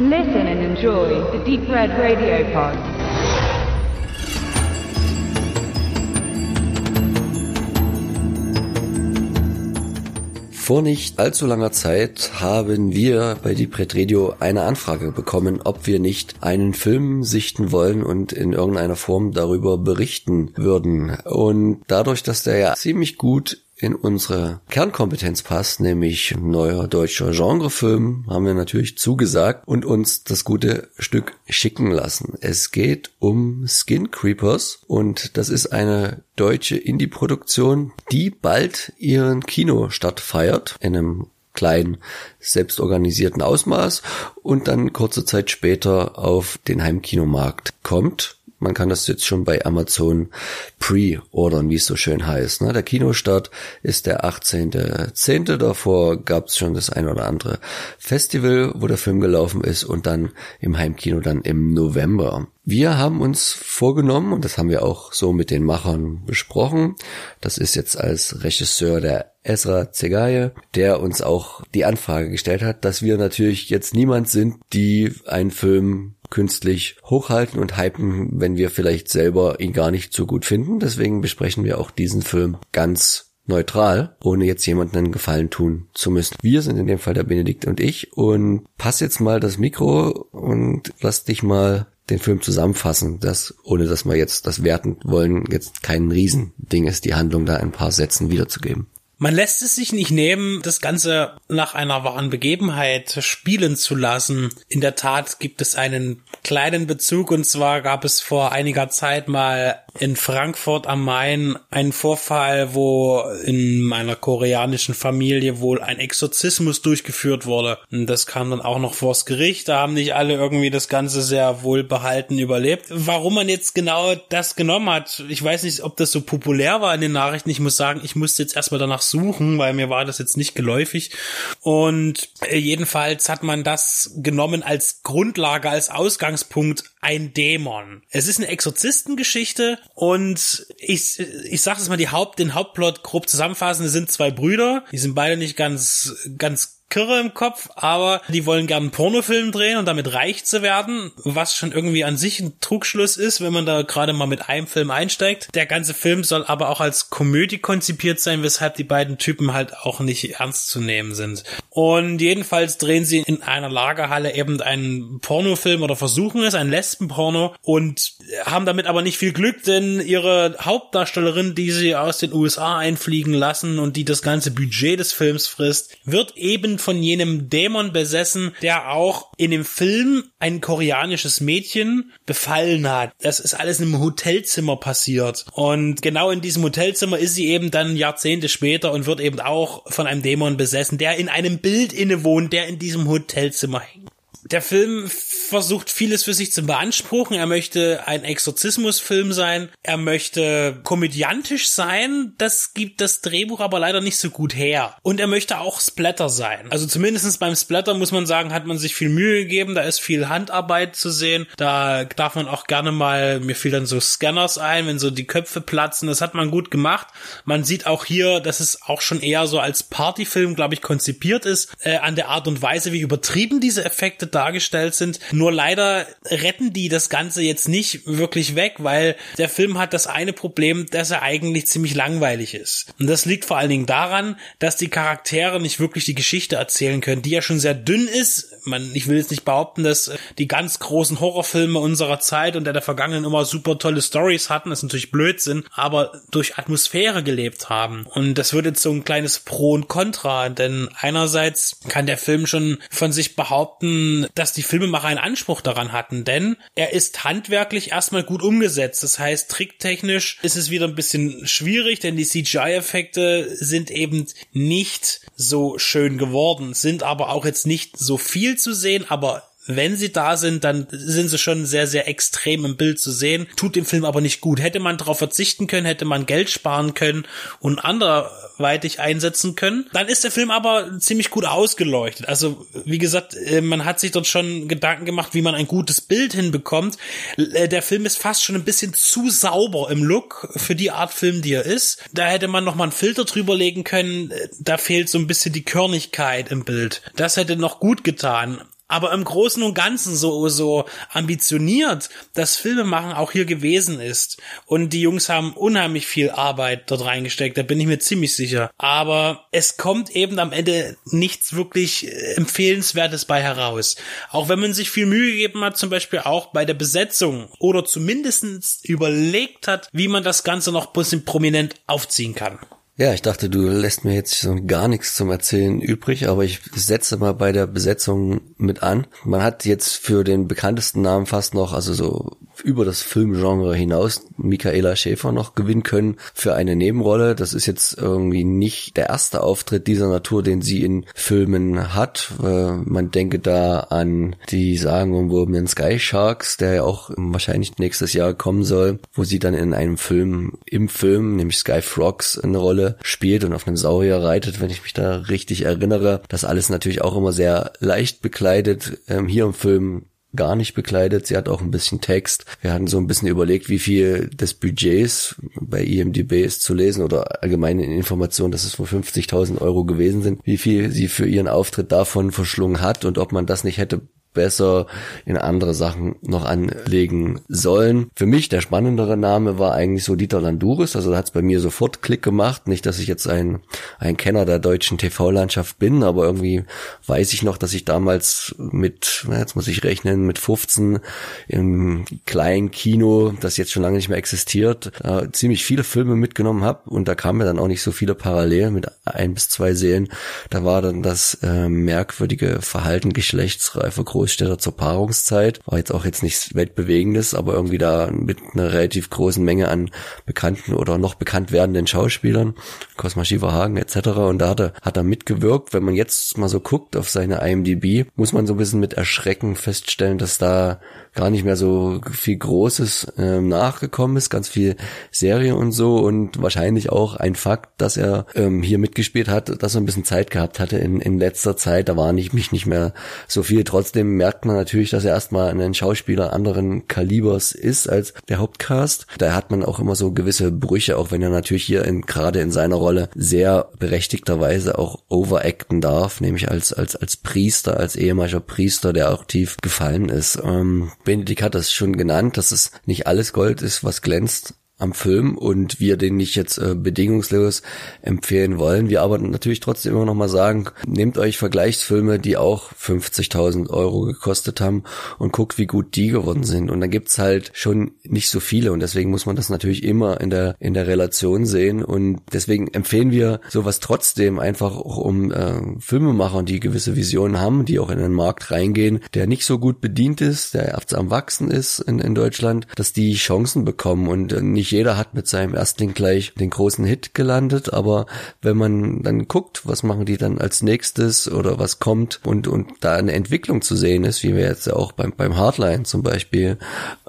Listen and enjoy the Deep Red Radio Pod. Vor nicht allzu langer Zeit haben wir bei Deep Red Radio eine Anfrage bekommen, ob wir nicht einen Film sichten wollen und in irgendeiner Form darüber berichten würden. Und dadurch, dass der ja ziemlich gut in unsere Kernkompetenz passt, nämlich neuer deutscher Genrefilm, haben wir natürlich zugesagt und uns das gute Stück schicken lassen. Es geht um Skin Creepers und das ist eine deutsche Indie-Produktion, die bald ihren Kinostart feiert in einem kleinen, selbstorganisierten Ausmaß und dann kurze Zeit später auf den Heimkinomarkt kommt. Man kann das jetzt schon bei Amazon pre-ordern, wie es so schön heißt. Ne? Der Kinostart ist der 18.10. Davor gab es schon das ein oder andere Festival, wo der Film gelaufen ist und dann im Heimkino dann im November. Wir haben uns vorgenommen, und das haben wir auch so mit den Machern besprochen, das ist jetzt als Regisseur der Ezra Zegaye, der uns auch die Anfrage gestellt hat, dass wir natürlich jetzt niemand sind, die einen Film künstlich hochhalten und hypen, wenn wir vielleicht selber ihn gar nicht so gut finden. Deswegen besprechen wir auch diesen Film ganz neutral, ohne jetzt jemandem einen Gefallen tun zu müssen. Wir sind in dem Fall der Benedikt und ich und pass jetzt mal das Mikro und lass dich mal den Film zusammenfassen, das, ohne dass wir jetzt das werten wollen, jetzt kein Riesending ist, die Handlung da in ein paar Sätzen wiederzugeben. Man lässt es sich nicht nehmen, das Ganze nach einer wahren Begebenheit spielen zu lassen. In der Tat gibt es einen kleinen Bezug und zwar gab es vor einiger Zeit mal in Frankfurt am Main einen Vorfall, wo in meiner koreanischen Familie wohl ein Exorzismus durchgeführt wurde. Und das kam dann auch noch vors Gericht. Da haben nicht alle irgendwie das Ganze sehr wohlbehalten überlebt. Warum man jetzt genau das genommen hat, ich weiß nicht, ob das so populär war in den Nachrichten. Ich muss sagen, ich musste jetzt erstmal danach suchen, weil mir war das jetzt nicht geläufig. Und jedenfalls hat man das genommen als Grundlage, als Ausgangspunkt ein Dämon. Es ist eine Exorzistengeschichte und ich, ich sag es mal, die Haupt, den Hauptplot grob zusammenfassen, es sind zwei Brüder, die sind beide nicht ganz, ganz Kirre im Kopf, aber die wollen gern einen Pornofilm drehen und damit reich zu werden, was schon irgendwie an sich ein Trugschluss ist, wenn man da gerade mal mit einem Film einsteigt. Der ganze Film soll aber auch als Komödie konzipiert sein, weshalb die beiden Typen halt auch nicht ernst zu nehmen sind. Und jedenfalls drehen sie in einer Lagerhalle eben einen Pornofilm oder versuchen es, ein Lesbenporno und haben damit aber nicht viel Glück, denn ihre Hauptdarstellerin, die sie aus den USA einfliegen lassen und die das ganze Budget des Films frisst, wird eben von jenem Dämon besessen, der auch in dem Film ein koreanisches Mädchen befallen hat. Das ist alles in einem Hotelzimmer passiert. Und genau in diesem Hotelzimmer ist sie eben dann Jahrzehnte später und wird eben auch von einem Dämon besessen, der in einem Bild innewohnt, der in diesem Hotelzimmer hängt. Der Film versucht vieles für sich zu beanspruchen. Er möchte ein Exorzismusfilm sein. Er möchte komödiantisch sein. Das gibt das Drehbuch aber leider nicht so gut her. Und er möchte auch Splatter sein. Also zumindestens beim Splatter muss man sagen, hat man sich viel Mühe gegeben. Da ist viel Handarbeit zu sehen. Da darf man auch gerne mal, mir fiel dann so Scanners ein, wenn so die Köpfe platzen. Das hat man gut gemacht. Man sieht auch hier, dass es auch schon eher so als Partyfilm, glaube ich, konzipiert ist. Äh, an der Art und Weise, wie übertrieben diese Effekte dargestellt sind. Nur leider retten die das Ganze jetzt nicht wirklich weg, weil der Film hat das eine Problem, dass er eigentlich ziemlich langweilig ist. Und das liegt vor allen Dingen daran, dass die Charaktere nicht wirklich die Geschichte erzählen können, die ja schon sehr dünn ist. Man, ich will jetzt nicht behaupten, dass die ganz großen Horrorfilme unserer Zeit und der der vergangenen immer super tolle Stories hatten, das ist natürlich Blödsinn, aber durch Atmosphäre gelebt haben. Und das wird jetzt so ein kleines Pro und Contra, denn einerseits kann der Film schon von sich behaupten, dass die Filmemacher einen Anspruch daran hatten, denn er ist handwerklich erstmal gut umgesetzt. Das heißt, tricktechnisch ist es wieder ein bisschen schwierig, denn die CGI-Effekte sind eben nicht so schön geworden, sind aber auch jetzt nicht so viel zu sehen, aber wenn sie da sind, dann sind sie schon sehr, sehr extrem im Bild zu sehen. Tut dem Film aber nicht gut. Hätte man darauf verzichten können, hätte man Geld sparen können und anderweitig einsetzen können, dann ist der Film aber ziemlich gut ausgeleuchtet. Also, wie gesagt, äh, man hat sich dort schon Gedanken gemacht, wie man ein gutes Bild hinbekommt. Äh, der Film ist fast schon ein bisschen zu sauber im Look für die Art Film, die er ist. Da hätte man noch mal einen Filter drüber legen können. Äh, da fehlt so ein bisschen die Körnigkeit im Bild. Das hätte noch gut getan. Aber im Großen und Ganzen so, so ambitioniert das Filmemachen auch hier gewesen ist. Und die Jungs haben unheimlich viel Arbeit dort reingesteckt, da bin ich mir ziemlich sicher. Aber es kommt eben am Ende nichts wirklich äh, empfehlenswertes bei heraus. Auch wenn man sich viel Mühe gegeben hat, zum Beispiel auch bei der Besetzung oder zumindestens überlegt hat, wie man das Ganze noch ein bisschen prominent aufziehen kann. Ja, ich dachte, du lässt mir jetzt so gar nichts zum Erzählen übrig, aber ich setze mal bei der Besetzung mit an. Man hat jetzt für den bekanntesten Namen fast noch, also so über das Filmgenre hinaus Michaela Schäfer noch gewinnen können für eine Nebenrolle. Das ist jetzt irgendwie nicht der erste Auftritt dieser Natur, den sie in Filmen hat. Man denke da an die sagenumwobenen Sky Sharks, der ja auch wahrscheinlich nächstes Jahr kommen soll, wo sie dann in einem Film, im Film, nämlich Sky Frogs, eine Rolle spielt und auf einem Saurier reitet, wenn ich mich da richtig erinnere. Das alles natürlich auch immer sehr leicht bekleidet. Ähm, hier im Film gar nicht bekleidet. Sie hat auch ein bisschen Text. Wir hatten so ein bisschen überlegt, wie viel des Budgets bei IMDb ist zu lesen oder allgemeine Informationen, dass es wohl 50.000 Euro gewesen sind, wie viel sie für ihren Auftritt davon verschlungen hat und ob man das nicht hätte besser in andere Sachen noch anlegen sollen. Für mich der spannendere Name war eigentlich so Dieter Landuris, also da hat es bei mir sofort Klick gemacht. Nicht, dass ich jetzt ein, ein Kenner der deutschen TV-Landschaft bin, aber irgendwie weiß ich noch, dass ich damals mit, jetzt muss ich rechnen, mit 15 im kleinen Kino, das jetzt schon lange nicht mehr existiert, äh, ziemlich viele Filme mitgenommen habe und da kamen mir dann auch nicht so viele parallel mit ein bis zwei Serien. Da war dann das äh, merkwürdige Verhalten geschlechtsreifer Großstädter zur Paarungszeit. War jetzt auch jetzt nichts weltbewegendes, aber irgendwie da mit einer relativ großen Menge an bekannten oder noch bekannt werdenden Schauspielern, Cosma Schieferhagen etc. Und da hat er, hat er mitgewirkt. Wenn man jetzt mal so guckt auf seine IMDb, muss man so ein bisschen mit Erschrecken feststellen, dass da gar nicht mehr so viel Großes ähm, nachgekommen ist, ganz viel Serie und so und wahrscheinlich auch ein Fakt, dass er ähm, hier mitgespielt hat, dass er ein bisschen Zeit gehabt hatte in, in letzter Zeit, da war nicht mich nicht mehr so viel. Trotzdem merkt man natürlich, dass er erstmal ein Schauspieler anderen Kalibers ist als der Hauptcast. Da hat man auch immer so gewisse Brüche, auch wenn er natürlich hier in, gerade in seiner Rolle sehr berechtigterweise auch overacten darf, nämlich als als als Priester, als ehemaliger Priester, der auch tief gefallen ist. Ähm, Benedikt hat das schon genannt, dass es nicht alles Gold ist, was glänzt am Film und wir den nicht jetzt äh, bedingungslos empfehlen wollen. Wir aber natürlich trotzdem immer noch mal sagen, nehmt euch Vergleichsfilme, die auch 50.000 Euro gekostet haben und guckt, wie gut die geworden sind. Und dann gibt's halt schon nicht so viele und deswegen muss man das natürlich immer in der in der Relation sehen und deswegen empfehlen wir sowas trotzdem einfach auch um äh, Filmemacher, die gewisse Visionen haben, die auch in den Markt reingehen, der nicht so gut bedient ist, der am wachsen ist in, in Deutschland, dass die Chancen bekommen und äh, nicht nicht jeder hat mit seinem Erstling gleich den großen Hit gelandet, aber wenn man dann guckt, was machen die dann als nächstes oder was kommt und, und da eine Entwicklung zu sehen ist, wie wir jetzt auch beim, beim Hardline zum Beispiel,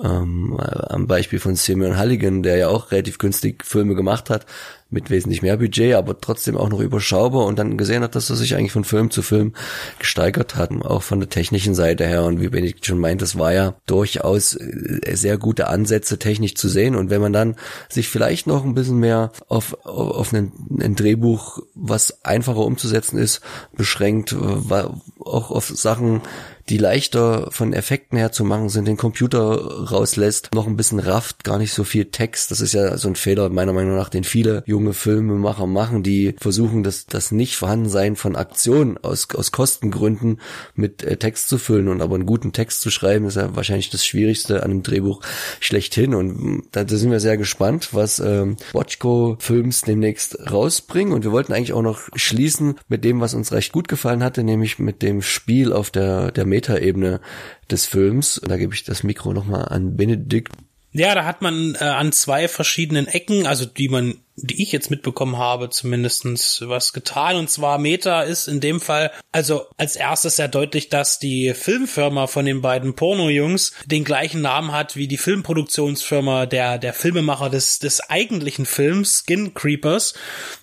ähm, am Beispiel von Simeon Halligan, der ja auch relativ günstig Filme gemacht hat, mit wesentlich mehr Budget, aber trotzdem auch noch überschaubar und dann gesehen hat, dass er sich eigentlich von Film zu Film gesteigert hat, auch von der technischen Seite her. Und wie Benedikt schon meint, das war ja durchaus äh, sehr gute Ansätze technisch zu sehen. Und wenn man dann sich vielleicht noch ein bisschen mehr auf, auf ein, ein Drehbuch, was einfacher umzusetzen ist, beschränkt, äh, auch auf Sachen, die leichter von Effekten her zu machen sind, den Computer rauslässt, noch ein bisschen rafft, gar nicht so viel Text. Das ist ja so ein Fehler meiner Meinung nach, den viele junge Filmemacher machen, die versuchen, das, das nicht vorhandensein von Aktionen aus, aus Kostengründen mit äh, Text zu füllen. Und aber einen guten Text zu schreiben, ist ja wahrscheinlich das Schwierigste an einem Drehbuch schlechthin. Und mm, da, da sind wir sehr gespannt, was ähm, Watchco Films demnächst rausbringen. Und wir wollten eigentlich auch noch schließen mit dem, was uns recht gut gefallen hatte, nämlich mit dem Spiel auf der, der Metaebene des Films. Da gebe ich das Mikro nochmal an Benedikt. Ja, da hat man äh, an zwei verschiedenen Ecken, also die man die ich jetzt mitbekommen habe, zumindestens was getan. Und zwar Meta ist in dem Fall, also als erstes sehr deutlich, dass die Filmfirma von den beiden Porno-Jungs den gleichen Namen hat wie die Filmproduktionsfirma der, der Filmemacher des, des eigentlichen Films, Skin Creepers.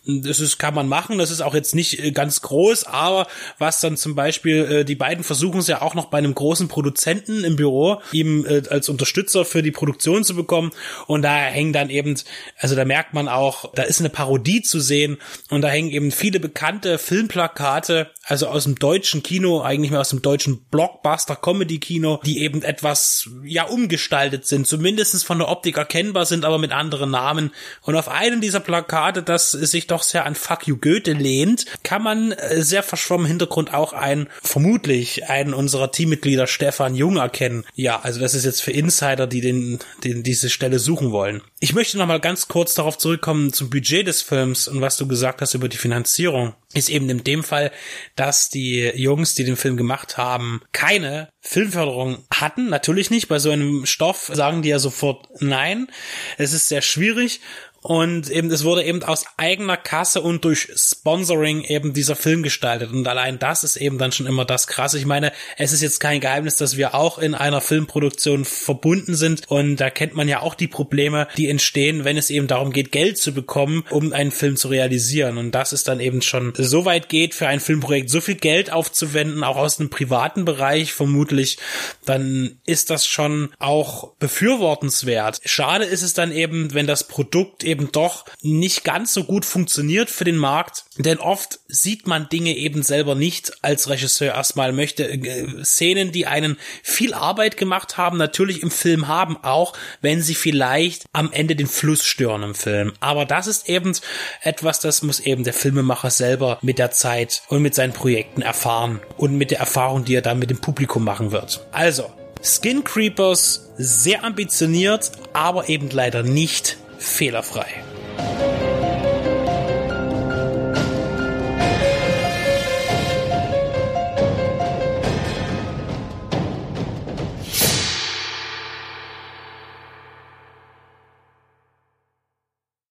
Das ist, kann man machen, das ist auch jetzt nicht äh, ganz groß, aber was dann zum Beispiel, äh, die beiden versuchen es ja auch noch bei einem großen Produzenten im Büro, ihm äh, als Unterstützer für die Produktion zu bekommen. Und da hängen dann eben, also da merkt man auch, da ist eine Parodie zu sehen und da hängen eben viele bekannte Filmplakate, also aus dem deutschen Kino, eigentlich mehr aus dem deutschen Blockbuster-Comedy-Kino, die eben etwas, ja, umgestaltet sind, zumindestens von der Optik erkennbar sind, aber mit anderen Namen. Und auf einem dieser Plakate, das sich doch sehr an Fuck You Goethe lehnt, kann man äh, sehr verschwommen Hintergrund auch ein, vermutlich einen unserer Teammitglieder Stefan Jung erkennen. Ja, also das ist jetzt für Insider, die den, den diese Stelle suchen wollen. Ich möchte noch mal ganz kurz darauf zurückkommen zum Budget des Films und was du gesagt hast über die Finanzierung. Ist eben in dem Fall, dass die Jungs, die den Film gemacht haben, keine Filmförderung hatten. Natürlich nicht. Bei so einem Stoff sagen die ja sofort nein. Es ist sehr schwierig und eben, es wurde eben aus eigener Kasse und durch Sponsoring eben dieser Film gestaltet. Und allein das ist eben dann schon immer das krasse. Ich meine, es ist jetzt kein Geheimnis, dass wir auch in einer Filmproduktion verbunden sind. Und da kennt man ja auch die Probleme, die entstehen, wenn es eben darum geht, Geld zu bekommen, um einen Film zu realisieren. Und das ist dann eben schon so weit geht, für ein Filmprojekt so viel Geld aufzuwenden, auch aus einem privaten Bereich vermutlich, dann ist das schon auch befürwortenswert. Schade ist es dann eben, wenn das Produkt eben eben doch nicht ganz so gut funktioniert für den Markt, denn oft sieht man Dinge eben selber nicht als Regisseur erstmal möchte äh, Szenen, die einen viel Arbeit gemacht haben, natürlich im Film haben, auch wenn sie vielleicht am Ende den Fluss stören im Film. Aber das ist eben etwas, das muss eben der Filmemacher selber mit der Zeit und mit seinen Projekten erfahren und mit der Erfahrung, die er dann mit dem Publikum machen wird. Also, Skin Creepers sehr ambitioniert, aber eben leider nicht fehlerfrei.